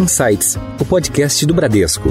Insights, o podcast do Bradesco.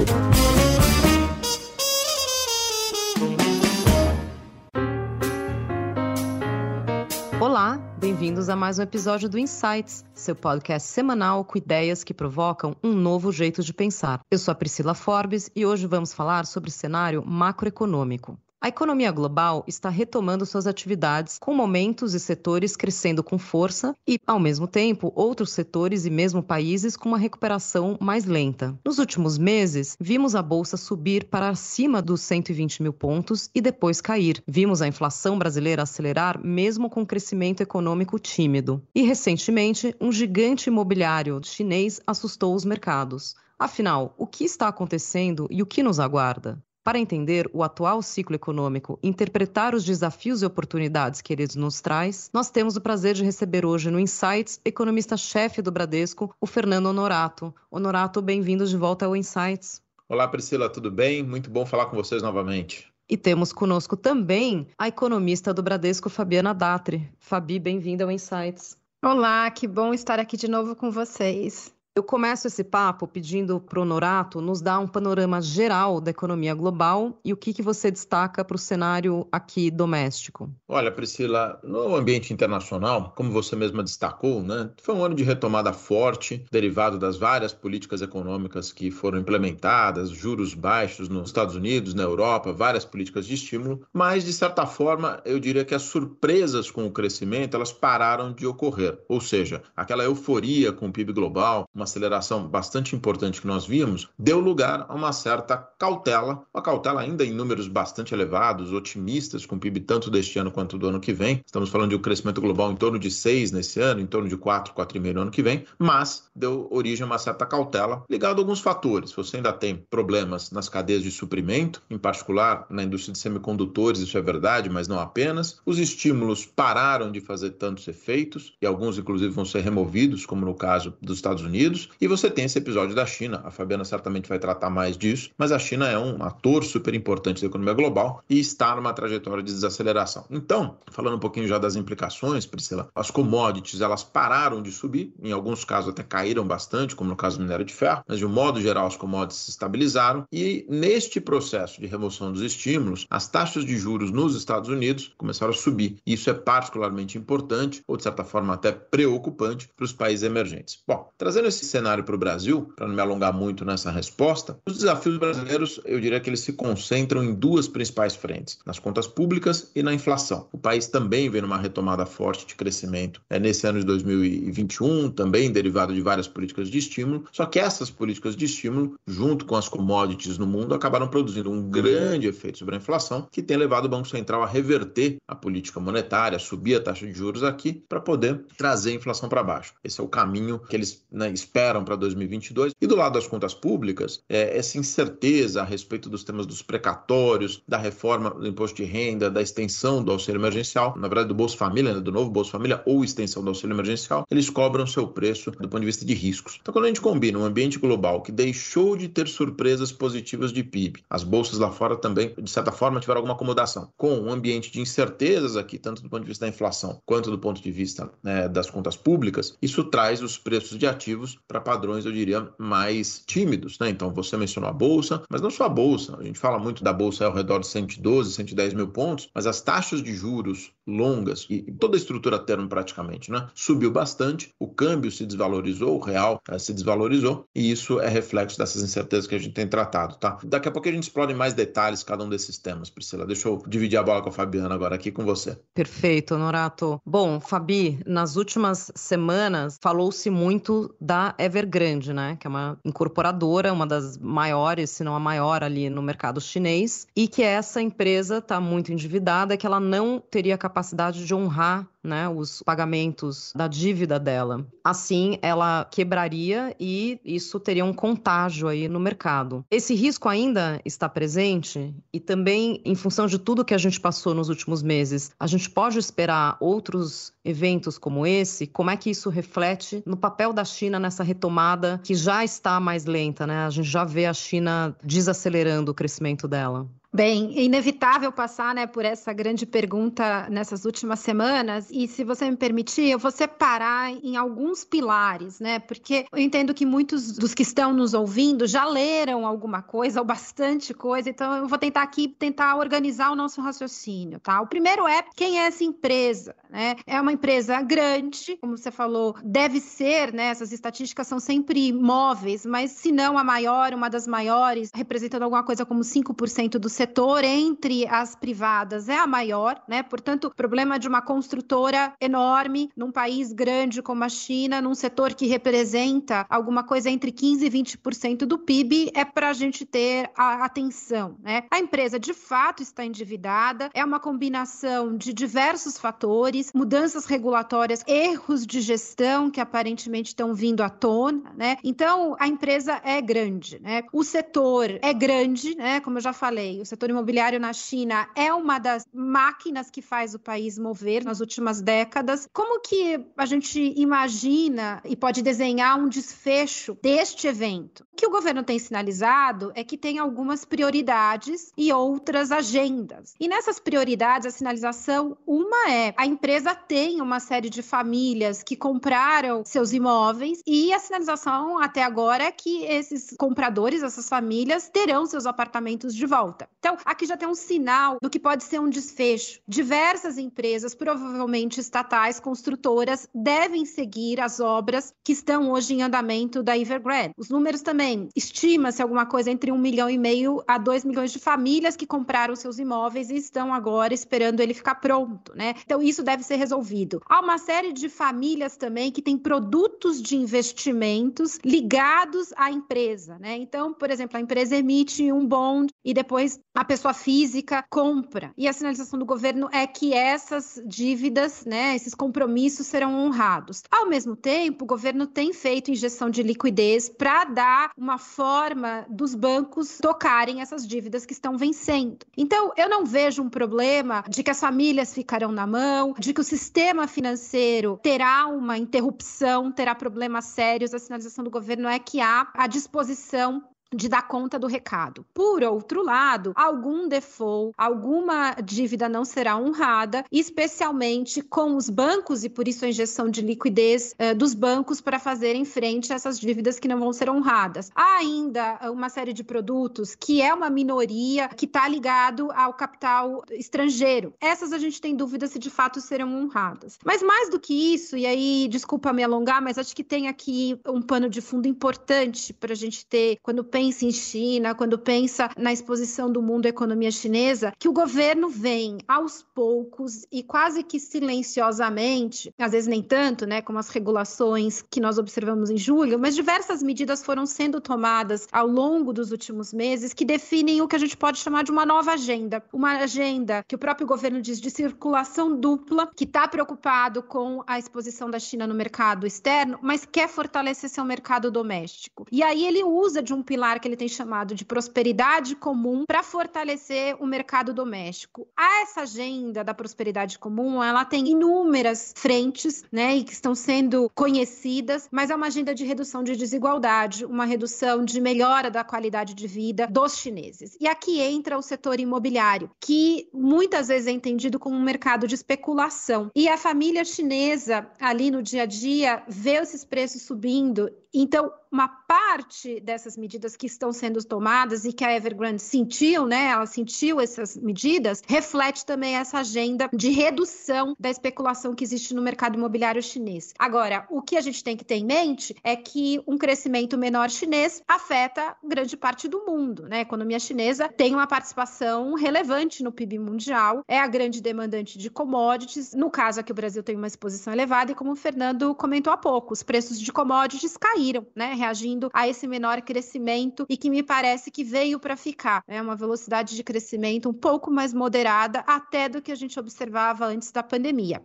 Olá, bem-vindos a mais um episódio do Insights, seu podcast semanal com ideias que provocam um novo jeito de pensar. Eu sou a Priscila Forbes e hoje vamos falar sobre cenário macroeconômico. A economia global está retomando suas atividades, com momentos e setores crescendo com força e, ao mesmo tempo, outros setores e mesmo países com uma recuperação mais lenta. Nos últimos meses, vimos a bolsa subir para acima dos 120 mil pontos e depois cair. Vimos a inflação brasileira acelerar, mesmo com crescimento econômico tímido. E, recentemente, um gigante imobiliário chinês assustou os mercados. Afinal, o que está acontecendo e o que nos aguarda? Para entender o atual ciclo econômico, interpretar os desafios e oportunidades que ele nos traz, nós temos o prazer de receber hoje no Insights economista-chefe do Bradesco, o Fernando Honorato. Honorato, bem-vindos de volta ao Insights. Olá, Priscila, tudo bem? Muito bom falar com vocês novamente. E temos conosco também a economista do Bradesco, Fabiana Datri. Fabi, bem-vinda ao Insights. Olá, que bom estar aqui de novo com vocês. Eu começo esse papo pedindo para o Norato nos dar um panorama geral da economia global e o que, que você destaca para o cenário aqui doméstico. Olha, Priscila, no ambiente internacional, como você mesma destacou, né, foi um ano de retomada forte, derivado das várias políticas econômicas que foram implementadas, juros baixos nos Estados Unidos, na Europa, várias políticas de estímulo, mas, de certa forma, eu diria que as surpresas com o crescimento, elas pararam de ocorrer. Ou seja, aquela euforia com o PIB global, uma aceleração bastante importante que nós vimos, deu lugar a uma certa cautela, uma cautela ainda em números bastante elevados, otimistas com o PIB tanto deste ano quanto do ano que vem. Estamos falando de um crescimento global em torno de 6 nesse ano, em torno de 4, 4,5 no ano que vem, mas deu origem a uma certa cautela ligado a alguns fatores. Você ainda tem problemas nas cadeias de suprimento, em particular na indústria de semicondutores, isso é verdade, mas não apenas. Os estímulos pararam de fazer tantos efeitos e alguns inclusive vão ser removidos, como no caso dos Estados Unidos Unidos, e você tem esse episódio da China. A Fabiana certamente vai tratar mais disso, mas a China é um ator super importante da economia global e está numa trajetória de desaceleração. Então, falando um pouquinho já das implicações, Priscila, as commodities elas pararam de subir, em alguns casos até caíram bastante, como no caso do minério de ferro, mas de um modo geral as commodities se estabilizaram e neste processo de remoção dos estímulos, as taxas de juros nos Estados Unidos começaram a subir. Isso é particularmente importante, ou de certa forma até preocupante, para os países emergentes. Bom, trazendo esse esse cenário para o Brasil, para não me alongar muito nessa resposta, os desafios brasileiros, eu diria que eles se concentram em duas principais frentes: nas contas públicas e na inflação. O país também vem numa retomada forte de crescimento é nesse ano de 2021, também derivado de várias políticas de estímulo. Só que essas políticas de estímulo, junto com as commodities no mundo, acabaram produzindo um grande efeito sobre a inflação, que tem levado o Banco Central a reverter a política monetária, subir a taxa de juros aqui, para poder trazer a inflação para baixo. Esse é o caminho que eles né, esperam para 2022. E do lado das contas públicas, é, essa incerteza a respeito dos temas dos precatórios, da reforma do imposto de renda, da extensão do auxílio emergencial, na verdade do Bolsa Família, né, do novo Bolsa Família ou extensão do auxílio emergencial, eles cobram seu preço do ponto de vista de riscos. Então, quando a gente combina um ambiente global que deixou de ter surpresas positivas de PIB, as bolsas lá fora também, de certa forma, tiveram alguma acomodação, com um ambiente de incertezas aqui, tanto do ponto de vista da inflação quanto do ponto de vista né, das contas públicas, isso traz os preços de ativos para padrões, eu diria, mais tímidos. Né? Então, você mencionou a Bolsa, mas não só a Bolsa. A gente fala muito da Bolsa ao redor de 112, 110 mil pontos, mas as taxas de juros longas e toda a estrutura termo praticamente, né? Subiu bastante, o câmbio se desvalorizou, o real uh, se desvalorizou, e isso é reflexo dessas incertezas que a gente tem tratado, tá? Daqui a pouco a gente explora em mais detalhes cada um desses temas, Priscila. Deixa eu dividir a bola com a Fabiana agora aqui com você. Perfeito, Norato. Bom, Fabi, nas últimas semanas falou-se muito da Evergrande, né? Que é uma incorporadora, uma das maiores, se não a maior ali no mercado chinês, e que essa empresa está muito endividada, que ela não teria capacidade de honrar né, os pagamentos da dívida dela. Assim, ela quebraria e isso teria um contágio aí no mercado. Esse risco ainda está presente e também, em função de tudo que a gente passou nos últimos meses, a gente pode esperar outros eventos como esse? Como é que isso reflete no papel da China nessa retomada que já está mais lenta, né? A gente já vê a China desacelerando o crescimento dela. Bem, é inevitável passar né, por essa grande pergunta nessas últimas semanas, e se você me permitir, eu vou separar em alguns pilares, né? Porque eu entendo que muitos dos que estão nos ouvindo já leram alguma coisa ou bastante coisa, então eu vou tentar aqui tentar organizar o nosso raciocínio, tá? O primeiro é quem é essa empresa, né? É uma empresa grande, como você falou, deve ser, né? Essas estatísticas são sempre móveis, mas se não a maior, uma das maiores, representando alguma coisa como 5% do setor entre as privadas é a maior, né? Portanto, problema de uma construtora enorme num país grande como a China, num setor que representa alguma coisa entre 15 e 20% do PIB, é para a gente ter a atenção, né? A empresa de fato está endividada, é uma combinação de diversos fatores, mudanças regulatórias, erros de gestão que aparentemente estão vindo à tona, né? Então, a empresa é grande, né? O setor é grande, né? Como eu já falei, setor imobiliário na China é uma das máquinas que faz o país mover nas últimas décadas. Como que a gente imagina e pode desenhar um desfecho deste evento? Que o governo tem sinalizado é que tem algumas prioridades e outras agendas. E nessas prioridades, a sinalização, uma é a empresa tem uma série de famílias que compraram seus imóveis e a sinalização até agora é que esses compradores, essas famílias, terão seus apartamentos de volta. Então, aqui já tem um sinal do que pode ser um desfecho. Diversas empresas, provavelmente estatais, construtoras, devem seguir as obras que estão hoje em andamento da Evergrande. Os números também, estima-se alguma coisa entre um milhão e meio a dois milhões de famílias que compraram seus imóveis e estão agora esperando ele ficar pronto, né? Então, isso deve ser resolvido. Há uma série de famílias também que têm produtos de investimentos ligados à empresa, né? Então, por exemplo, a empresa emite um bond e depois a pessoa física compra. E a sinalização do governo é que essas dívidas, né, esses compromissos serão honrados. Ao mesmo tempo, o governo tem feito injeção de liquidez para dar uma forma dos bancos tocarem essas dívidas que estão vencendo. Então, eu não vejo um problema de que as famílias ficarão na mão, de que o sistema financeiro terá uma interrupção, terá problemas sérios. A sinalização do governo é que há a disposição de dar conta do recado. Por outro lado, algum default, alguma dívida não será honrada, especialmente com os bancos, e por isso a injeção de liquidez eh, dos bancos para fazerem frente a essas dívidas que não vão ser honradas. Há ainda uma série de produtos que é uma minoria que está ligado ao capital estrangeiro. Essas a gente tem dúvida se de fato serão honradas. Mas mais do que isso, e aí desculpa me alongar, mas acho que tem aqui um pano de fundo importante para a gente ter quando pensa pensa em China, quando pensa na exposição do mundo à economia chinesa, que o governo vem aos poucos e quase que silenciosamente, às vezes nem tanto, né, como as regulações que nós observamos em julho, mas diversas medidas foram sendo tomadas ao longo dos últimos meses que definem o que a gente pode chamar de uma nova agenda, uma agenda que o próprio governo diz de circulação dupla, que está preocupado com a exposição da China no mercado externo, mas quer fortalecer seu mercado doméstico. E aí ele usa de um pilar que ele tem chamado de prosperidade comum para fortalecer o mercado doméstico. A essa agenda da prosperidade comum, ela tem inúmeras frentes, né, e que estão sendo conhecidas, mas é uma agenda de redução de desigualdade, uma redução de melhora da qualidade de vida dos chineses. E aqui entra o setor imobiliário, que muitas vezes é entendido como um mercado de especulação. E a família chinesa ali no dia a dia vê esses preços subindo então, uma parte dessas medidas que estão sendo tomadas e que a Evergrande sentiu, né? Ela sentiu essas medidas, reflete também essa agenda de redução da especulação que existe no mercado imobiliário chinês. Agora, o que a gente tem que ter em mente é que um crescimento menor chinês afeta grande parte do mundo, né? A economia chinesa tem uma participação relevante no PIB mundial, é a grande demandante de commodities. No caso aqui, o Brasil tem uma exposição elevada e, como o Fernando comentou há pouco, os preços de commodities caíram né, reagindo a esse menor crescimento e que me parece que veio para ficar. É uma velocidade de crescimento um pouco mais moderada até do que a gente observava antes da pandemia.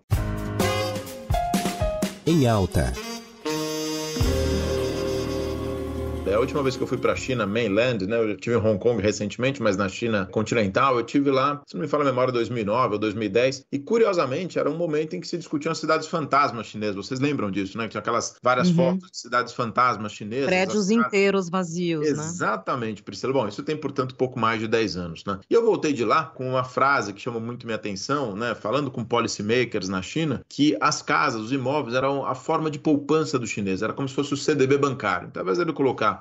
Em alta. A última vez que eu fui para a China, mainland, né? Eu tive em Hong Kong recentemente, mas na China continental, eu tive lá, se não me fala a memória, 2009 ou 2010. E curiosamente, era um momento em que se discutiam as cidades fantasmas chinesas. Vocês lembram disso, né? Tinha aquelas várias uhum. fotos de cidades fantasmas chinesas. Prédios inteiros vazios, Exatamente, né? Exatamente, Priscila. Bom, isso tem, portanto, pouco mais de 10 anos, né? E eu voltei de lá com uma frase que chama muito minha atenção, né? Falando com policymakers na China, que as casas, os imóveis eram a forma de poupança do chinês. Era como se fosse o CDB bancário. Então, ao invés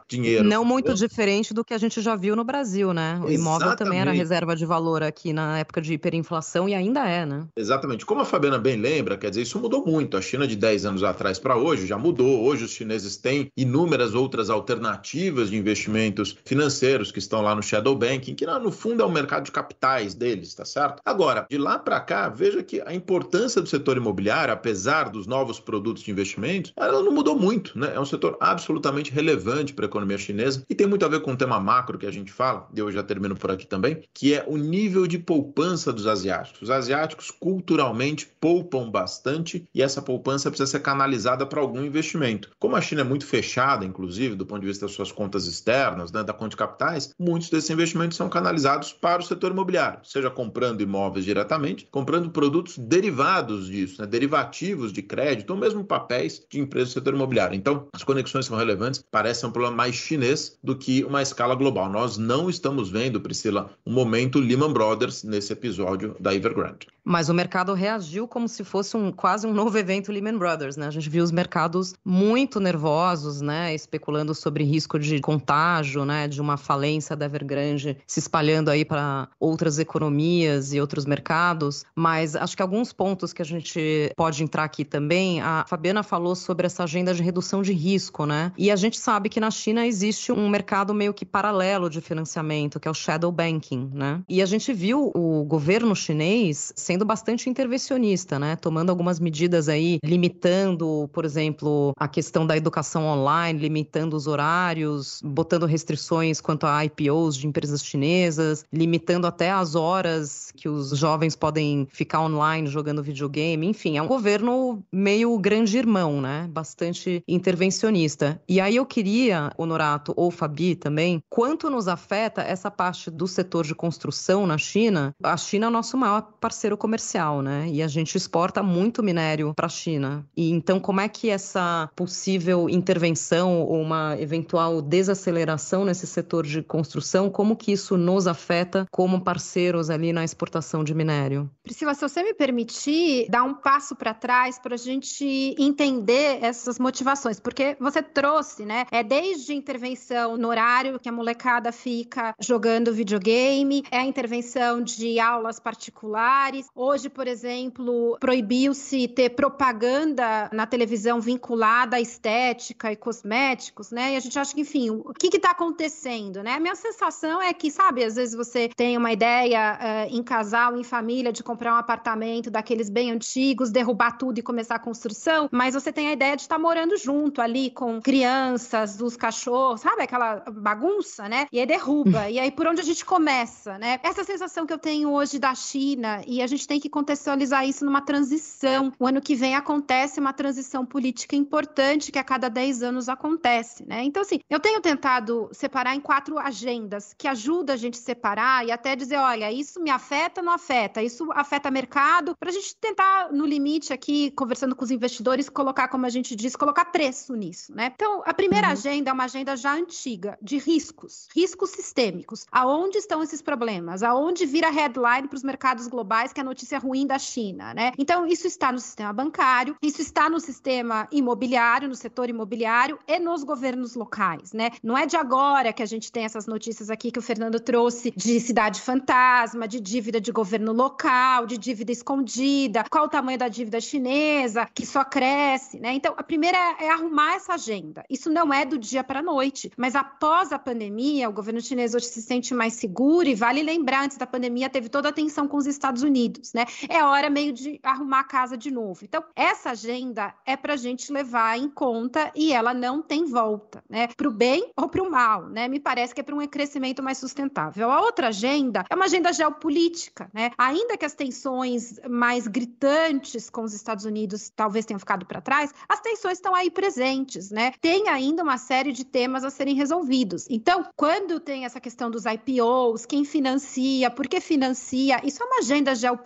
dinheiro. Não muito diferente do que a gente já viu no Brasil, né? O imóvel Exatamente. também era reserva de valor aqui na época de hiperinflação e ainda é, né? Exatamente. Como a Fabiana bem lembra, quer dizer, isso mudou muito. A China de 10 anos atrás para hoje já mudou. Hoje os chineses têm inúmeras outras alternativas de investimentos financeiros que estão lá no shadow banking, que no fundo é o mercado de capitais deles, tá certo? Agora, de lá para cá, veja que a importância do setor imobiliário, apesar dos novos produtos de investimentos, ela não mudou muito, né? É um setor absolutamente relevante para economia chinesa e tem muito a ver com um tema macro que a gente fala, e eu já termino por aqui também, que é o nível de poupança dos asiáticos. Os asiáticos culturalmente poupam bastante e essa poupança precisa ser canalizada para algum investimento. Como a China é muito fechada, inclusive, do ponto de vista das suas contas externas, né, da conta de capitais, muitos desses investimentos são canalizados para o setor imobiliário, seja comprando imóveis diretamente, comprando produtos derivados disso, né, derivativos de crédito ou mesmo papéis de empresas do setor imobiliário. Então, as conexões são relevantes, parece um problema mais chinês do que uma escala global. Nós não estamos vendo, Priscila, um momento Lehman Brothers nesse episódio da Evergrande. Mas o mercado reagiu como se fosse um quase um novo evento Lehman Brothers, né? A gente viu os mercados muito nervosos, né, especulando sobre risco de contágio, né, de uma falência da Evergrande se espalhando aí para outras economias e outros mercados, mas acho que alguns pontos que a gente pode entrar aqui também, a Fabiana falou sobre essa agenda de redução de risco, né? E a gente sabe que na China existe um mercado meio que paralelo de financiamento, que é o shadow banking, né? E a gente viu o governo chinês sendo bastante intervencionista, né? Tomando algumas medidas aí, limitando, por exemplo, a questão da educação online, limitando os horários, botando restrições quanto a IPOs de empresas chinesas, limitando até as horas que os jovens podem ficar online jogando videogame. Enfim, é um governo meio grande irmão, né? Bastante intervencionista. E aí eu queria, Honorato ou Fabi também, quanto nos afeta essa parte do setor de construção na China? A China é o nosso maior parceiro comercial, né? E a gente exporta muito minério para a China. E então, como é que essa possível intervenção ou uma eventual desaceleração nesse setor de construção, como que isso nos afeta como parceiros ali na exportação de minério? Priscila, se você me permitir dar um passo para trás para a gente entender essas motivações, porque você trouxe, né? É desde intervenção no horário que a molecada fica jogando videogame, é a intervenção de aulas particulares. Hoje, por exemplo, proibiu-se ter propaganda na televisão vinculada à estética e cosméticos, né? E a gente acha que, enfim, o que está acontecendo, né? A minha sensação é que, sabe, às vezes você tem uma ideia uh, em casal, em família, de comprar um apartamento daqueles bem antigos, derrubar tudo e começar a construção, mas você tem a ideia de estar morando junto ali com crianças, os cachorros, sabe? Aquela bagunça, né? E aí derruba. e aí por onde a gente começa, né? Essa sensação que eu tenho hoje da China, e a gente tem que contextualizar isso numa transição. O ano que vem acontece uma transição política importante que a cada 10 anos acontece, né? Então, assim, eu tenho tentado separar em quatro agendas que ajuda a gente a separar e até dizer, olha, isso me afeta, não afeta, isso afeta mercado, para a gente tentar, no limite aqui, conversando com os investidores, colocar, como a gente diz, colocar preço nisso, né? Então, a primeira uhum. agenda é uma agenda já antiga, de riscos, riscos sistêmicos. Aonde estão esses problemas? Aonde vira headline para os mercados globais, que é a notícia ruim da China, né? Então, isso está no sistema bancário, isso está no sistema imobiliário, no setor imobiliário e nos governos locais, né? Não é de agora que a gente tem essas notícias aqui que o Fernando trouxe de cidade fantasma, de dívida de governo local, de dívida escondida, qual o tamanho da dívida chinesa, que só cresce, né? Então, a primeira é, é arrumar essa agenda. Isso não é do dia para a noite, mas após a pandemia, o governo chinês hoje se sente mais seguro e vale lembrar, antes da pandemia teve toda a tensão com os Estados Unidos Né? É hora meio de arrumar a casa de novo. Então, essa agenda é para a gente levar em conta e ela não tem volta, né? Para o bem ou para o mal, né? Me parece que é para um crescimento mais sustentável. A outra agenda é uma agenda geopolítica, né? Ainda que as tensões mais gritantes com os Estados Unidos talvez tenham ficado para trás, as tensões estão aí presentes, né? Tem ainda uma série de temas a serem resolvidos. Então, quando tem essa questão dos IPOs, quem financia, por que financia, isso é uma agenda geopolítica,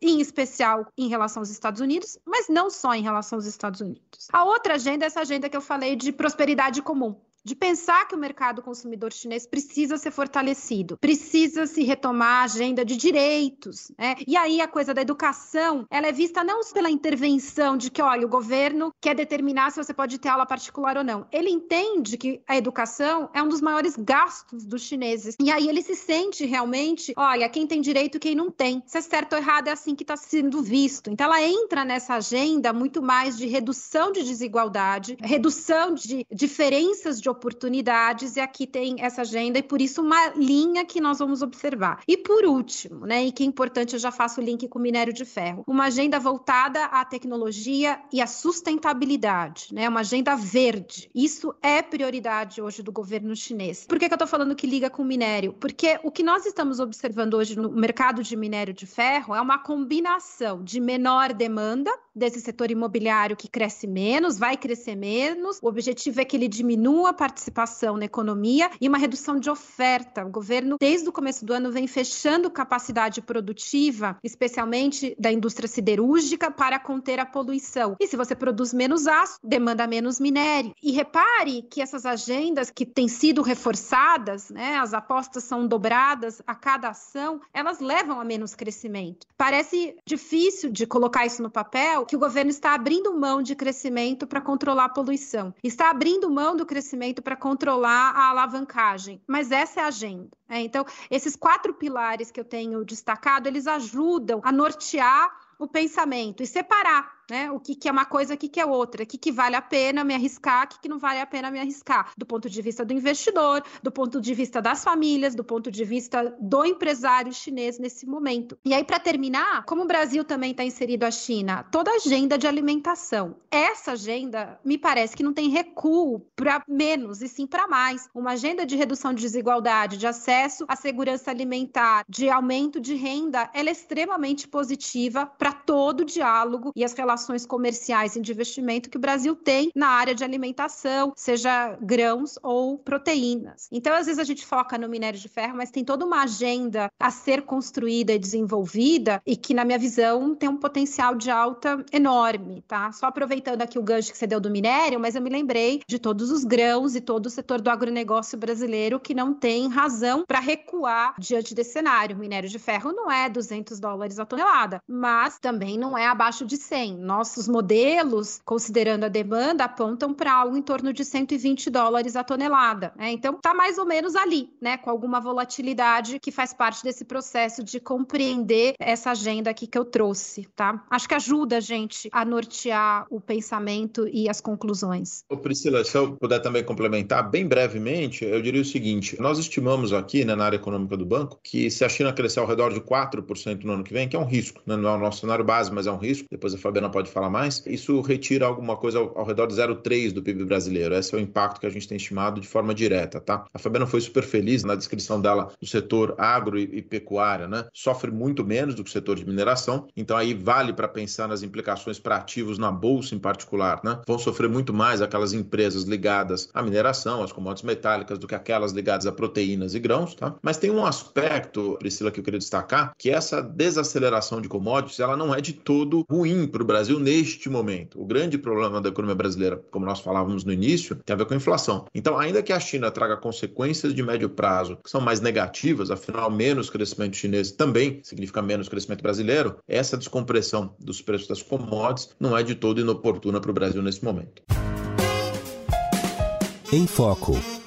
em especial em relação aos Estados Unidos, mas não só em relação aos Estados Unidos. A outra agenda é essa agenda que eu falei de prosperidade comum de pensar que o mercado consumidor chinês precisa ser fortalecido, precisa se retomar a agenda de direitos, né? E aí a coisa da educação, ela é vista não pela intervenção de que, olha, o governo quer determinar se você pode ter aula particular ou não. Ele entende que a educação é um dos maiores gastos dos chineses. E aí ele se sente realmente, olha, quem tem direito, quem não tem. Se é certo ou errado, é assim que está sendo visto. Então ela entra nessa agenda muito mais de redução de desigualdade, redução de diferenças de oportunidades, e aqui tem essa agenda, e por isso uma linha que nós vamos observar. E por último, né, e que é importante, eu já faço o link com o minério de ferro, uma agenda voltada à tecnologia e à sustentabilidade, né, uma agenda verde. Isso é prioridade hoje do governo chinês. Por que, que eu estou falando que liga com o minério? Porque o que nós estamos observando hoje no mercado de minério de ferro é uma combinação de menor demanda desse setor imobiliário que cresce menos, vai crescer menos. O objetivo é que ele diminua participação na economia e uma redução de oferta. O governo, desde o começo do ano, vem fechando capacidade produtiva, especialmente da indústria siderúrgica, para conter a poluição. E se você produz menos aço, demanda menos minério. E repare que essas agendas que têm sido reforçadas, né, as apostas são dobradas a cada ação, elas levam a menos crescimento. Parece difícil de colocar isso no papel, que o governo está abrindo mão de crescimento para controlar a poluição, está abrindo mão do crescimento para controlar a alavancagem. Mas essa é a agenda. Né? Então, esses quatro pilares que eu tenho destacado, eles ajudam a nortear o pensamento e separar né? O que, que é uma coisa, o que, que é outra, o que, que vale a pena me arriscar, o que, que não vale a pena me arriscar, do ponto de vista do investidor, do ponto de vista das famílias, do ponto de vista do empresário chinês nesse momento. E aí, para terminar, como o Brasil também está inserido a China, toda a agenda de alimentação. Essa agenda me parece que não tem recuo para menos e sim para mais. Uma agenda de redução de desigualdade, de acesso à segurança alimentar, de aumento de renda, ela é extremamente positiva para todo o diálogo e as relações relações comerciais e de investimento que o Brasil tem na área de alimentação, seja grãos ou proteínas. Então, às vezes a gente foca no minério de ferro, mas tem toda uma agenda a ser construída e desenvolvida e que, na minha visão, tem um potencial de alta enorme, tá? Só aproveitando aqui o gancho que você deu do minério, mas eu me lembrei de todos os grãos e todo o setor do agronegócio brasileiro que não tem razão para recuar diante desse cenário. O minério de ferro não é 200 dólares a tonelada, mas também não é abaixo de 100 nossos modelos, considerando a demanda, apontam para algo em torno de 120 dólares a tonelada. Né? Então, está mais ou menos ali, né? com alguma volatilidade que faz parte desse processo de compreender essa agenda aqui que eu trouxe. Tá? Acho que ajuda a gente a nortear o pensamento e as conclusões. Ô Priscila, se eu puder também complementar, bem brevemente, eu diria o seguinte: nós estimamos aqui né, na área econômica do banco que se a China crescer ao redor de 4% no ano que vem, que é um risco, né? não é o nosso cenário base, mas é um risco, depois a Fabiana pode pode falar mais, isso retira alguma coisa ao, ao redor de 0,3 do PIB brasileiro. Esse é o impacto que a gente tem estimado de forma direta, tá? A Fabiana foi super feliz na descrição dela do setor agro e, e pecuária, né? Sofre muito menos do que o setor de mineração, então aí vale para pensar nas implicações para ativos na bolsa em particular, né? Vão sofrer muito mais aquelas empresas ligadas à mineração, às commodities metálicas, do que aquelas ligadas a proteínas e grãos, tá? Mas tem um aspecto, Priscila, que eu queria destacar, que essa desaceleração de commodities, ela não é de todo ruim para o Brasil Brasil neste momento. O grande problema da economia brasileira, como nós falávamos no início, tem a ver com a inflação. Então, ainda que a China traga consequências de médio prazo que são mais negativas, afinal, menos crescimento chinês também significa menos crescimento brasileiro, essa descompressão dos preços das commodities não é de todo inoportuna para o Brasil nesse momento. Em Foco.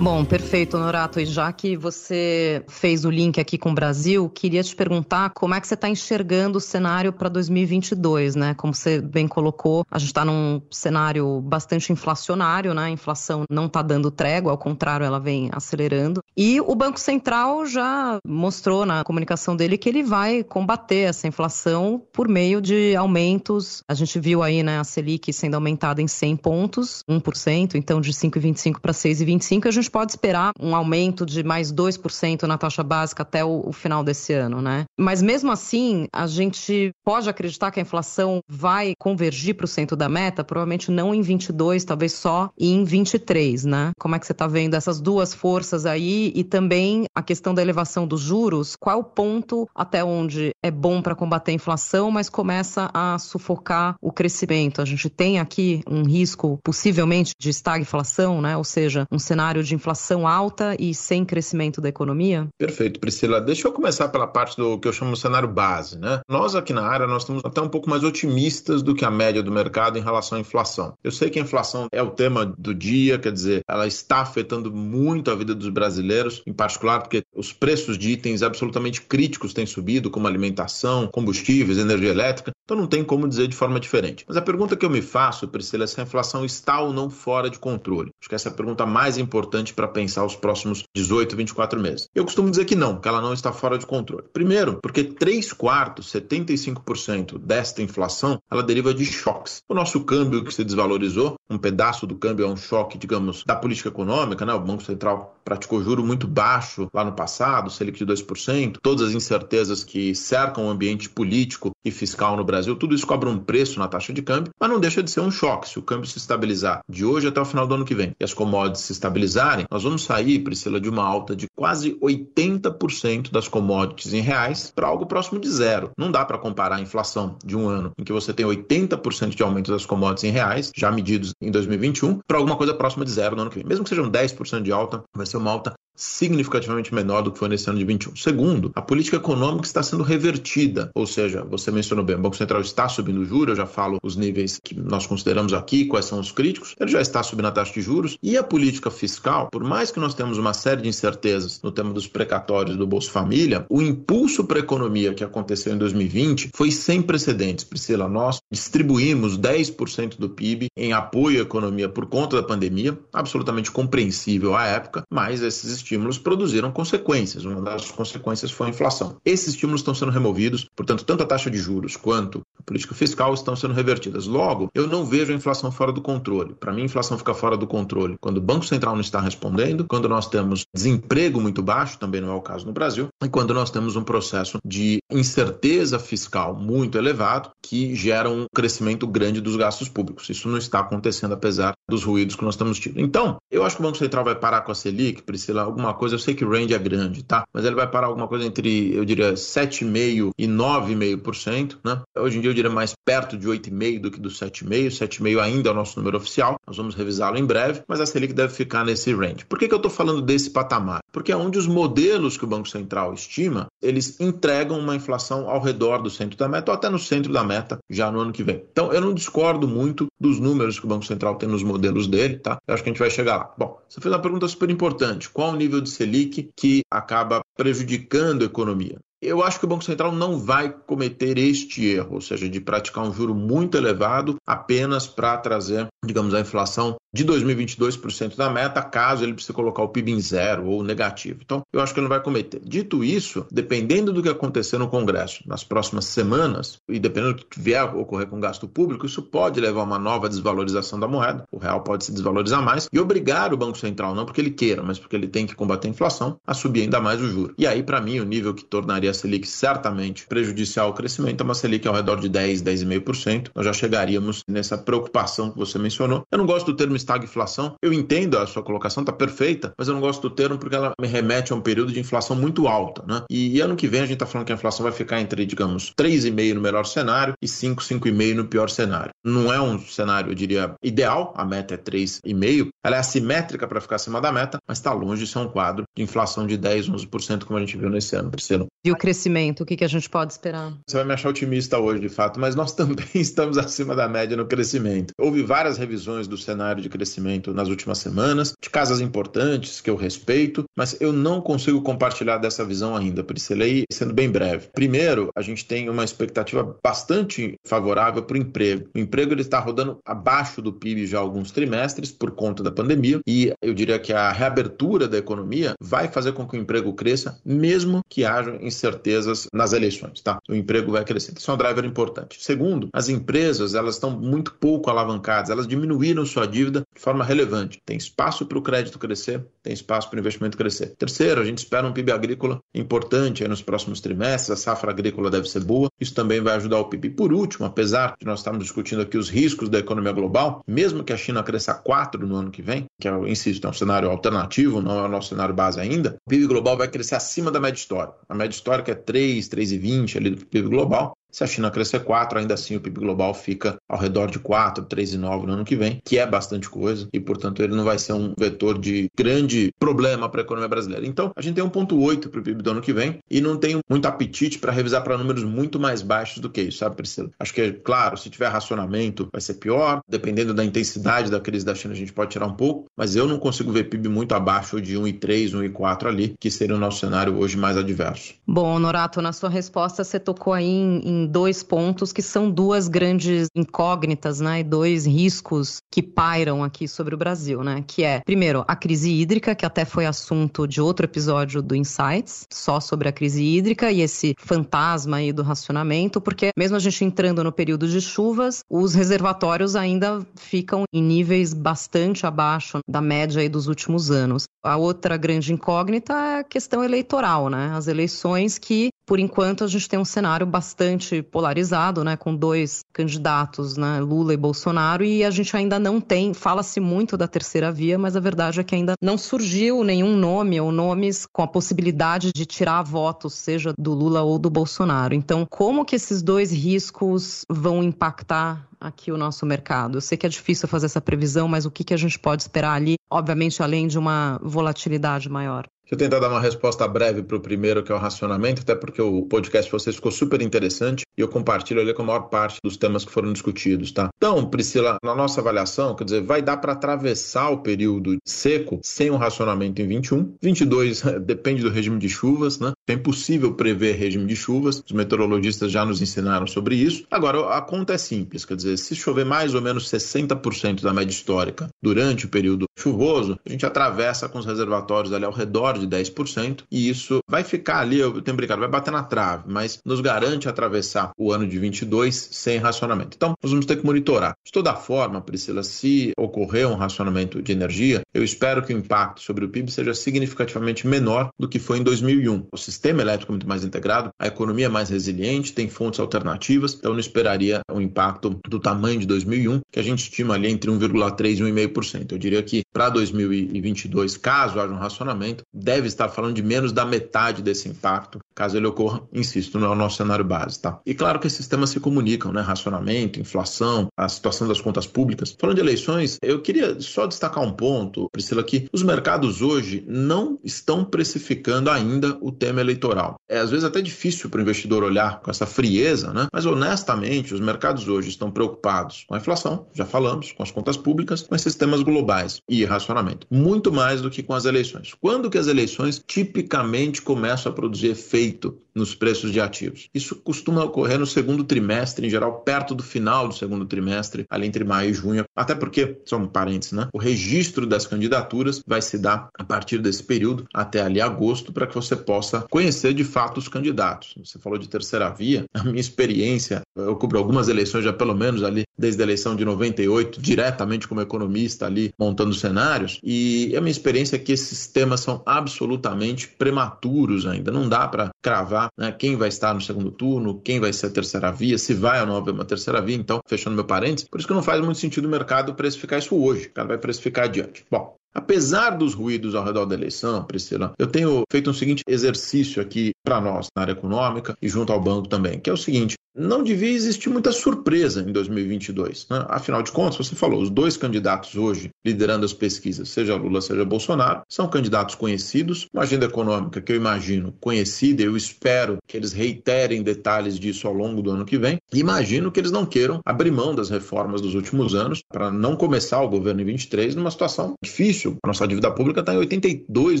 Bom, perfeito, Norato. E já que você fez o link aqui com o Brasil, queria te perguntar como é que você está enxergando o cenário para 2022, né? Como você bem colocou, a gente está num cenário bastante inflacionário, né? A inflação não está dando trégua, ao contrário, ela vem acelerando. E o Banco Central já mostrou na comunicação dele que ele vai combater essa inflação por meio de aumentos. A gente viu aí né, a Selic sendo aumentada em 100 pontos, 1%, então de 5,25 para 6,25. A gente pode esperar um aumento de mais 2% na taxa básica até o, o final desse ano, né? Mas mesmo assim, a gente pode acreditar que a inflação vai convergir para o centro da meta, provavelmente não em 22, talvez só em 23, né? Como é que você está vendo essas duas forças aí e também a questão da elevação dos juros? Qual o ponto até onde é bom para combater a inflação, mas começa a sufocar o crescimento? A gente tem aqui um risco possivelmente de estagflação, né? Ou seja, um cenário de inflação alta e sem crescimento da economia? Perfeito, Priscila. Deixa eu começar pela parte do que eu chamo de cenário base, né? Nós aqui na área nós estamos até um pouco mais otimistas do que a média do mercado em relação à inflação. Eu sei que a inflação é o tema do dia, quer dizer, ela está afetando muito a vida dos brasileiros, em particular porque os preços de itens absolutamente críticos têm subido, como alimentação, combustíveis, energia elétrica. Então não tem como dizer de forma diferente. Mas a pergunta que eu me faço, Priscila, é se a inflação está ou não fora de controle. Acho que essa é a pergunta mais importante para pensar os próximos 18, 24 meses. Eu costumo dizer que não, que ela não está fora de controle. Primeiro, porque 3 quartos, 75% desta inflação, ela deriva de choques. O nosso câmbio que se desvalorizou, um pedaço do câmbio é um choque, digamos, da política econômica, né? O Banco Central praticou juro muito baixo lá no passado, Selic de 2%, todas as incertezas que cercam o ambiente político e fiscal no Brasil, tudo isso cobra um preço na taxa de câmbio, mas não deixa de ser um choque. Se o câmbio se estabilizar de hoje até o final do ano que vem e as commodities se estabilizarem, nós vamos sair, Priscila, de uma alta de quase 80% das commodities em reais para algo próximo de zero. Não dá para comparar a inflação de um ano em que você tem 80% de aumento das commodities em reais, já medidos em 2021, para alguma coisa próxima de zero no ano que vem. Mesmo que sejam 10% de alta, vai ser uma alta significativamente menor do que foi nesse ano de 21. Segundo, a política econômica está sendo revertida, ou seja, você mencionou bem, o Banco Central está subindo juros, eu já falo os níveis que nós consideramos aqui, quais são os críticos, ele já está subindo a taxa de juros, e a política fiscal, por mais que nós temos uma série de incertezas no tema dos precatórios do Bolsa Família, o impulso para a economia que aconteceu em 2020 foi sem precedentes. Priscila, nós distribuímos 10% do PIB em apoio à economia por conta da pandemia, absolutamente compreensível à época, mas esses estímulos produziram consequências. Uma das consequências foi a inflação. Esses estímulos estão sendo removidos, portanto, tanto a taxa de juros quanto a política fiscal estão sendo revertidas. Logo, eu não vejo a inflação fora do controle. Para mim, a inflação fica fora do controle quando o Banco Central não está respondendo, quando nós temos desemprego muito baixo, também não é o caso no Brasil, e quando nós temos um processo de incerteza fiscal muito elevado que gera um crescimento grande dos gastos públicos. Isso não está acontecendo apesar dos ruídos que nós estamos tendo. Então, eu acho que o Banco Central vai parar com a Selic, Priscila, alguma coisa, eu sei que o range é grande, tá? Mas ele vai parar alguma coisa entre, eu diria, 7,5% e 9,5%, né? Hoje em dia eu diria mais perto de 8,5% do que do 7,5%. 7,5% ainda é o nosso número oficial, nós vamos revisá-lo em breve, mas a Selic deve ficar nesse range. Por que, que eu estou falando desse patamar? Porque é onde os modelos que o Banco Central estima, eles entregam uma inflação ao redor do centro da meta, ou até no centro da meta, já no ano que vem. Então, eu não discordo muito dos números que o Banco Central tem nos modelos dele, tá? Eu acho que a gente vai chegar lá. Bom, você fez uma pergunta super importante. Qual o nível de Selic que acaba prejudicando a economia. Eu acho que o Banco Central não vai cometer este erro, ou seja, de praticar um juro muito elevado apenas para trazer, digamos, a inflação de 2022% da meta, caso ele precise colocar o PIB em zero ou negativo. Então, eu acho que ele não vai cometer. Dito isso, dependendo do que acontecer no Congresso nas próximas semanas, e dependendo do que vier a ocorrer com o gasto público, isso pode levar a uma nova desvalorização da moeda. O real pode se desvalorizar mais e obrigar o Banco Central, não porque ele queira, mas porque ele tem que combater a inflação, a subir ainda mais o juro. E aí, para mim, o nível que tornaria a Selic certamente prejudicial ao crescimento é uma Selic ao redor de 10, 10,5%. Nós já chegaríamos nessa preocupação que você mencionou. Eu não gosto do termo estagflação. Eu entendo a sua colocação, está perfeita, mas eu não gosto do termo porque ela me remete a um período de inflação muito alta, né? E, ano que vem a gente está falando que a inflação vai ficar entre, digamos, 3,5 no melhor cenário e 5, 5,5 no pior cenário. Não é um cenário, eu diria, ideal, a meta é 3,5, ela é assimétrica para ficar acima da meta, mas está longe de ser um quadro de inflação de 10, 11%, como a gente viu nesse ano, Priscila. E o crescimento, o que, que a gente pode esperar? Você vai me achar otimista hoje, de fato, mas nós também estamos acima da média no crescimento. Houve várias revisões do cenário de crescimento nas últimas semanas, de casas importantes que eu respeito, mas eu não consigo compartilhar dessa visão ainda, Priscila, e sendo bem breve. Primeiro, a gente tem uma expectativa bastante favorável para o emprego. O emprego ele está rodando abaixo do PIB já há alguns trimestres por conta da pandemia, e eu diria que a reabertura da economia vai fazer com que o emprego cresça, mesmo que haja incertezas nas eleições, tá? O emprego vai crescer. Isso é um driver importante. Segundo, as empresas, elas estão muito pouco alavancadas, elas diminuíram sua dívida de forma relevante. Tem espaço para o crédito crescer, tem espaço para o investimento crescer. Terceiro, a gente espera um PIB agrícola importante nos próximos trimestres, a safra agrícola deve ser boa, isso também vai ajudar o PIB. Por último, apesar de nós estarmos discutindo aqui os riscos da economia global, mesmo que a China cresça 4 no ano que vem, que eu insisto, é um cenário alternativo, não é o nosso cenário base ainda, o PIB global vai crescer acima da média histórica. A média histórica é 3, 3,20 ali do PIB global. Se a China crescer 4, ainda assim o PIB global fica ao redor de 4, 3,9 no ano que vem, que é bastante coisa, e portanto ele não vai ser um vetor de grande problema para a economia brasileira. Então, a gente tem 1,8 para o PIB do ano que vem e não tem muito apetite para revisar para números muito mais baixos do que isso, sabe, Priscila? Acho que, claro, se tiver racionamento vai ser pior, dependendo da intensidade da crise da China, a gente pode tirar um pouco, mas eu não consigo ver PIB muito abaixo de 1,3, 1,4 ali, que seria o nosso cenário hoje mais adverso. Bom, Norato, na sua resposta você tocou aí em dois pontos que são duas grandes incógnitas, né, e dois riscos que pairam aqui sobre o Brasil, né, que é, primeiro, a crise hídrica, que até foi assunto de outro episódio do Insights, só sobre a crise hídrica e esse fantasma aí do racionamento, porque mesmo a gente entrando no período de chuvas, os reservatórios ainda ficam em níveis bastante abaixo da média aí dos últimos anos. A outra grande incógnita é a questão eleitoral, né? As eleições que por enquanto, a gente tem um cenário bastante polarizado, né, com dois candidatos, né, Lula e Bolsonaro, e a gente ainda não tem, fala-se muito da terceira via, mas a verdade é que ainda não surgiu nenhum nome ou nomes com a possibilidade de tirar votos, seja do Lula ou do Bolsonaro. Então, como que esses dois riscos vão impactar aqui o nosso mercado? Eu sei que é difícil fazer essa previsão, mas o que, que a gente pode esperar ali, obviamente, além de uma volatilidade maior? Deixa eu tentar dar uma resposta breve para o primeiro, que é o racionamento, até porque o podcast de vocês ficou super interessante e eu compartilho ali com a maior parte dos temas que foram discutidos, tá? Então, Priscila, na nossa avaliação, quer dizer, vai dar para atravessar o período seco sem um racionamento em 21. 22 depende do regime de chuvas, né? É impossível prever regime de chuvas, os meteorologistas já nos ensinaram sobre isso. Agora, a conta é simples, quer dizer, se chover mais ou menos 60% da média histórica durante o período chuvoso, a gente atravessa com os reservatórios ali ao redor de 10%, e isso vai ficar ali, eu tenho brincado, vai bater na trave, mas nos garante atravessar o ano de 22 sem racionamento. Então, nós vamos ter que monitorar. De toda forma, Priscila, se ocorrer um racionamento de energia, eu espero que o impacto sobre o PIB seja significativamente menor do que foi em 2001. O sistema elétrico é muito mais integrado, a economia é mais resiliente, tem fontes alternativas, então não esperaria um impacto do tamanho de 2001, que a gente estima ali entre 1,3% e 1,5%. Eu diria que para 2022, caso haja um racionamento, deve estar falando de menos da metade desse impacto, caso ele ocorra, insisto, não é o nosso cenário base, tá? E claro que esses temas se comunicam, né? Racionamento, inflação, a situação das contas públicas. Falando de eleições, eu queria só destacar um ponto, Priscila, que os mercados hoje não estão precificando ainda o tema eleitoral. É às vezes até difícil para o investidor olhar com essa frieza, né? Mas honestamente, os mercados hoje estão preocupados com a inflação, já falamos, com as contas públicas, com esses temas globais e racionamento, muito mais do que com as eleições. Quando que as eleições tipicamente começam a produzir efeito nos preços de ativos. Isso costuma ocorrer no segundo trimestre, em geral, perto do final do segundo trimestre, ali entre maio e junho. Até porque, só um parênteses, né? O registro das candidaturas vai se dar a partir desse período até ali agosto, para que você possa conhecer de fato os candidatos. Você falou de terceira via, a minha experiência, eu cubro algumas eleições já pelo menos ali desde a eleição de 98, diretamente como economista ali montando cenários, e a minha experiência é que esses temas são absolutamente prematuros ainda, não dá para cravar né, quem vai estar no segundo turno, quem vai ser a terceira via, se vai ou não haver uma terceira via, então, fechando meu parênteses, por isso que não faz muito sentido o mercado precificar isso hoje, o cara vai precificar adiante. Bom, Apesar dos ruídos ao redor da eleição, Priscila, eu tenho feito um seguinte exercício aqui para nós na área econômica e junto ao banco também, que é o seguinte: não devia existir muita surpresa em 2022. Né? Afinal de contas, você falou, os dois candidatos hoje liderando as pesquisas, seja Lula, seja Bolsonaro, são candidatos conhecidos, uma agenda econômica que eu imagino conhecida, eu espero que eles reiterem detalhes disso ao longo do ano que vem. Imagino que eles não queiram abrir mão das reformas dos últimos anos para não começar o governo em 23 numa situação difícil. A nossa dívida pública está em 82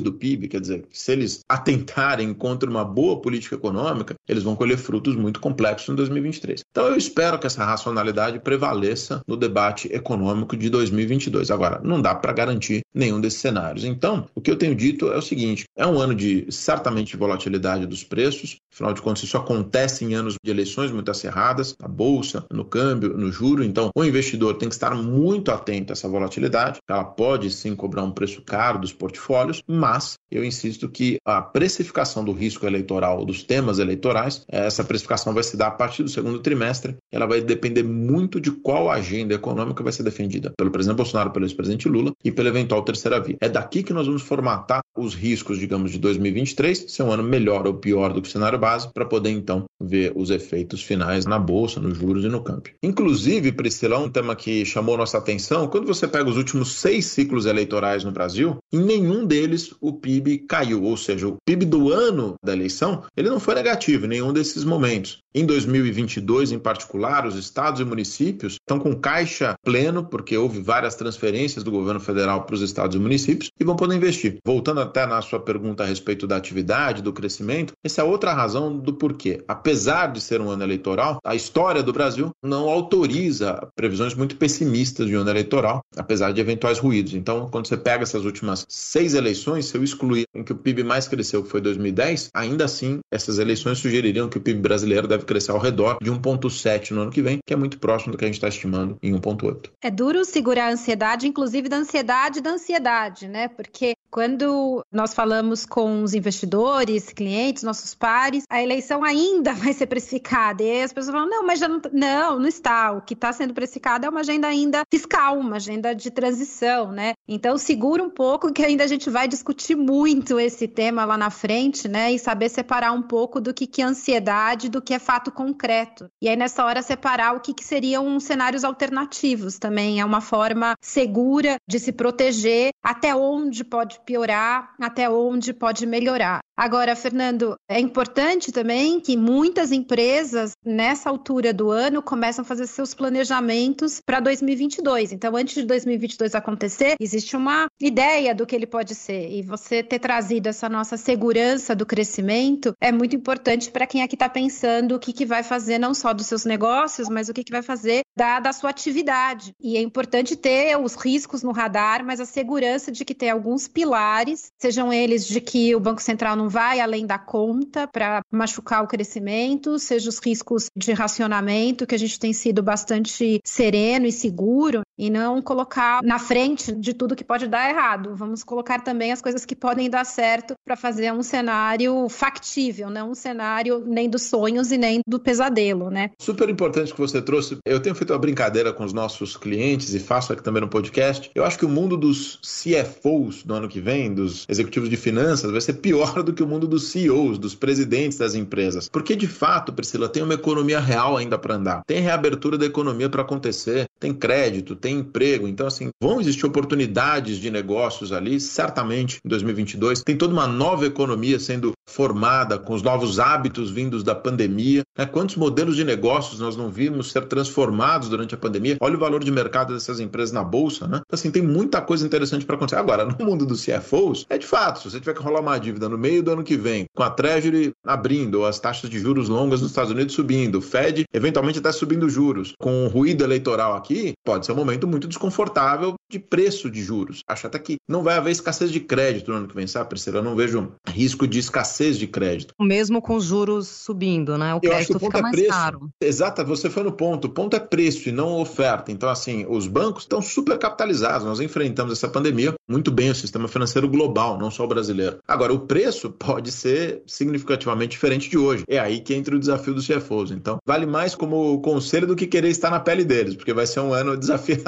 do PIB, quer dizer, se eles atentarem contra uma boa política econômica, eles vão colher frutos muito complexos em 2023. Então eu espero que essa racionalidade prevaleça no debate econômico de 2022. Agora, não dá para garantir nenhum desses cenários. Então, o que eu tenho dito é o seguinte: é um ano de certamente volatilidade dos preços, afinal de contas, isso acontece em anos de eleições muito acirradas, na bolsa, no câmbio, no juro. Então, o investidor tem que estar muito atento a essa volatilidade. Ela pode sim cobrar um preço caro dos portfólios, mas eu insisto que a precificação do risco eleitoral, dos temas eleitorais, essa precificação vai se dar a partir do segundo trimestre. Ela vai depender muito de qual agenda econômica vai ser defendida pelo presidente Bolsonaro, pelo ex-presidente Lula e pela eventual terceira via. É daqui que nós vamos formatar os riscos, digamos, de 2023, se é um ano melhor ou pior do que o cenário base, para poder então ver os efeitos finais na bolsa, nos juros e no câmbio. Inclusive, Priscila, um tema que chamou nossa atenção, quando você pega os últimos seis ciclos eleitorais no Brasil, em nenhum deles o PIB caiu, ou seja, o PIB do ano da eleição, ele não foi negativo em nenhum desses momentos. Em 2022, em particular, os estados e municípios estão com caixa pleno, porque houve várias transferências do governo federal para os estados e municípios e vão poder investir. Voltando até na sua pergunta a respeito da atividade, do crescimento, essa é outra razão do porquê. Apesar de ser um ano eleitoral, a história do Brasil não autoriza previsões muito pessimistas de um ano eleitoral, apesar de eventuais ruídos. Então, quando você pega essas últimas seis eleições, se eu excluir em que o PIB mais cresceu, que foi 2010, ainda assim, essas eleições sugeririam que o PIB brasileiro deve crescer ao redor de 1,7 no ano que vem, que é muito próximo do que a gente está estimando em 1,8. É duro segurar a ansiedade, inclusive da ansiedade da ansiedade, né? Porque quando nós falamos com os investidores, clientes, nossos pares, a eleição ainda vai ser precificada. E aí as pessoas falam: não, mas já não. Não, não está. O que está sendo precificado é uma agenda ainda fiscal, uma agenda de transição, né? Então segura um pouco que ainda a gente vai discutir muito esse tema lá na frente, né? E saber separar um pouco do que, que é ansiedade do que é fato concreto. E aí, nessa hora, separar o que, que seriam cenários alternativos também. É uma forma segura de se proteger até onde pode piorar, até onde pode melhorar. Agora, Fernando, é importante também que muitas empresas, nessa altura do ano, começam a fazer seus planejamentos para 2022. Então, antes de 2022 acontecer, existe uma ideia do que ele pode ser. E você ter trazido essa nossa segurança do crescimento é muito importante para quem aqui está pensando o que, que vai fazer, não só dos seus negócios, mas o que, que vai fazer da, da sua atividade. E é importante ter os riscos no radar, mas a segurança de que tem alguns pilares, sejam eles de que o Banco Central não vai além da conta para machucar o crescimento, seja os riscos de racionamento, que a gente tem sido bastante sereno e seguro, e não colocar na frente de tudo que pode dar errado. Vamos colocar também as coisas que podem dar certo para fazer um cenário factível, não um cenário nem dos sonhos e nem do pesadelo, né? Super importante que você trouxe. Eu tenho feito uma brincadeira com os nossos clientes e faço aqui também no podcast. Eu acho que o mundo dos CFOs do ano que vem, dos executivos de finanças, vai ser pior do que o mundo dos CEOs, dos presidentes das empresas. Porque, de fato, Priscila, tem uma economia real ainda para andar. Tem reabertura da economia para acontecer, tem crédito, tem emprego. Então, assim, vão existir oportunidades de negócios ali, certamente, em 2022. Tem toda uma nova economia sendo formada com os novos hábitos vindos da pandemia. Né? Quantos modelos de negócios nós não vimos ser transformados durante a pandemia? Olha o valor de mercado dessas empresas na bolsa, né? Então, assim, tem muita coisa interessante para acontecer. Agora, no mundo dos CFOs, é de fato, se você tiver que rolar uma dívida no meio do ano que vem, com a Treasury abrindo, as taxas de juros longas nos Estados Unidos subindo, o Fed eventualmente até subindo juros, com o ruído eleitoral aqui, pode ser um momento muito desconfortável de preço de juros. Acho até que não vai haver escassez de crédito no ano que vem, sabe, Priscila? Eu não vejo risco de escassez de crédito. Mesmo com os juros subindo, né? O crédito o fica é mais preço. caro. Exato, você foi no ponto. O ponto é preço e não oferta. Então, assim, os bancos estão super capitalizados. Nós enfrentamos essa pandemia muito bem, o sistema financeiro global, não só o brasileiro. Agora, o preço pode ser significativamente diferente de hoje. É aí que entra o desafio dos CFOs. Então, vale mais como conselho do que querer estar na pele deles, porque vai ser um ano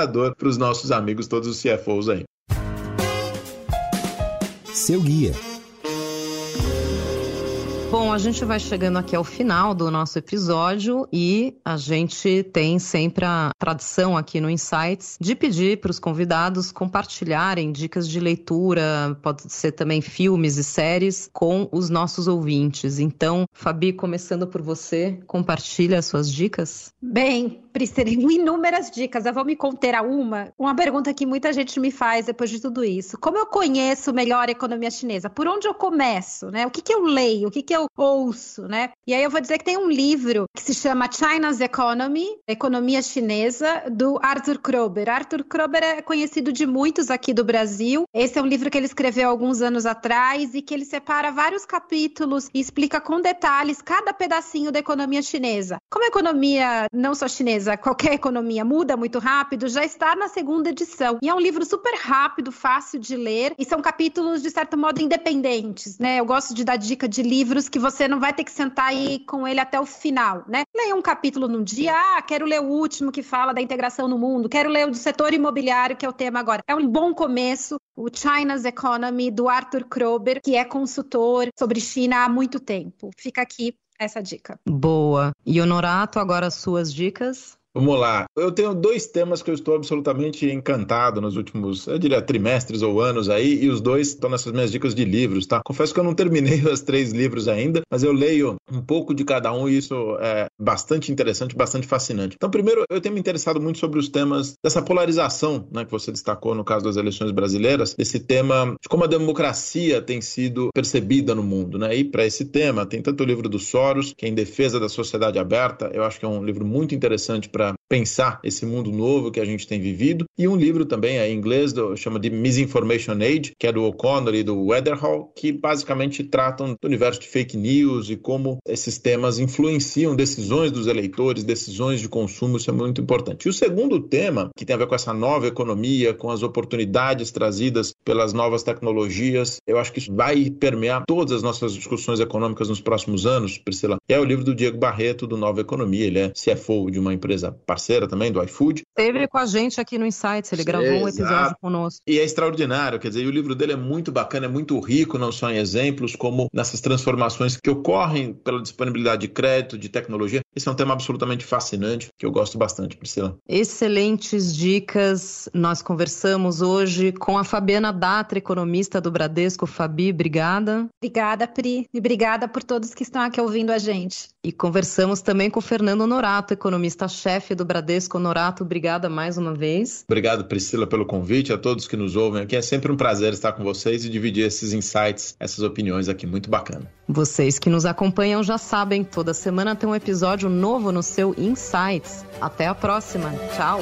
para os nossos amigos, todos os CFOs aí. seu guia. Bom, a gente vai chegando aqui ao final do nosso episódio e a gente tem sempre a tradição aqui no Insights de pedir para os convidados compartilharem dicas de leitura, pode ser também filmes e séries, com os nossos ouvintes. Então, Fabi, começando por você, compartilha as suas dicas. Bem, Priscila, inúmeras dicas. Eu vou me conter a uma. Uma pergunta que muita gente me faz depois de tudo isso. Como eu conheço melhor a economia chinesa? Por onde eu começo? Né? O que, que eu leio? O que, que eu eu ouço, né? E aí eu vou dizer que tem um livro que se chama China's Economy, Economia Chinesa, do Arthur Krober. Arthur Krober é conhecido de muitos aqui do Brasil. Esse é um livro que ele escreveu alguns anos atrás e que ele separa vários capítulos e explica com detalhes cada pedacinho da economia chinesa. Como a economia, não só chinesa, qualquer economia muda muito rápido, já está na segunda edição. E é um livro super rápido, fácil de ler e são capítulos de certo modo independentes, né? Eu gosto de dar dica de livros que você não vai ter que sentar aí com ele até o final, né? Leia um capítulo num dia, ah, quero ler o último que fala da integração no mundo, quero ler o do setor imobiliário, que é o tema agora. É um bom começo, o China's Economy, do Arthur Krober, que é consultor sobre China há muito tempo. Fica aqui essa dica. Boa. E Honorato, agora suas dicas? Vamos lá. Eu tenho dois temas que eu estou absolutamente encantado nos últimos, eu diria, trimestres ou anos aí, e os dois estão nessas minhas dicas de livros, tá? Confesso que eu não terminei os três livros ainda, mas eu leio um pouco de cada um e isso é bastante interessante, bastante fascinante. Então, primeiro, eu tenho me interessado muito sobre os temas dessa polarização, né, que você destacou no caso das eleições brasileiras, desse tema de como a democracia tem sido percebida no mundo, né? E para esse tema, tem tanto o livro do Soros, que é em defesa da sociedade aberta, eu acho que é um livro muito interessante para para pensar esse mundo novo que a gente tem vivido. E um livro também é, em inglês, do, chama de Misinformation Age, que é do O'Connor e do Weatherhall, que basicamente tratam do universo de fake news e como esses temas influenciam decisões dos eleitores, decisões de consumo, isso é muito importante. E o segundo tema, que tem a ver com essa nova economia, com as oportunidades trazidas pelas novas tecnologias, eu acho que isso vai permear todas as nossas discussões econômicas nos próximos anos, Priscila. É o livro do Diego Barreto, do Nova Economia, ele é CFO de uma empresa parceira também do iFood. Teve com a gente aqui no Insights, ele gravou Exato. um episódio conosco. E é extraordinário, quer dizer, o livro dele é muito bacana, é muito rico, não só em exemplos, como nessas transformações que ocorrem pela disponibilidade de crédito, de tecnologia. Esse é um tema absolutamente fascinante, que eu gosto bastante, Priscila. Excelentes dicas. Nós conversamos hoje com a Fabiana Datra, economista do Bradesco. Fabi, obrigada. Obrigada, Pri. E obrigada por todos que estão aqui ouvindo a gente. E conversamos também com o Fernando Norato, economista-chefe chefe do Bradesco, Norato, obrigada mais uma vez. Obrigado, Priscila, pelo convite, a todos que nos ouvem aqui. É sempre um prazer estar com vocês e dividir esses insights, essas opiniões aqui. Muito bacana. Vocês que nos acompanham já sabem, toda semana tem um episódio novo no seu Insights. Até a próxima. Tchau.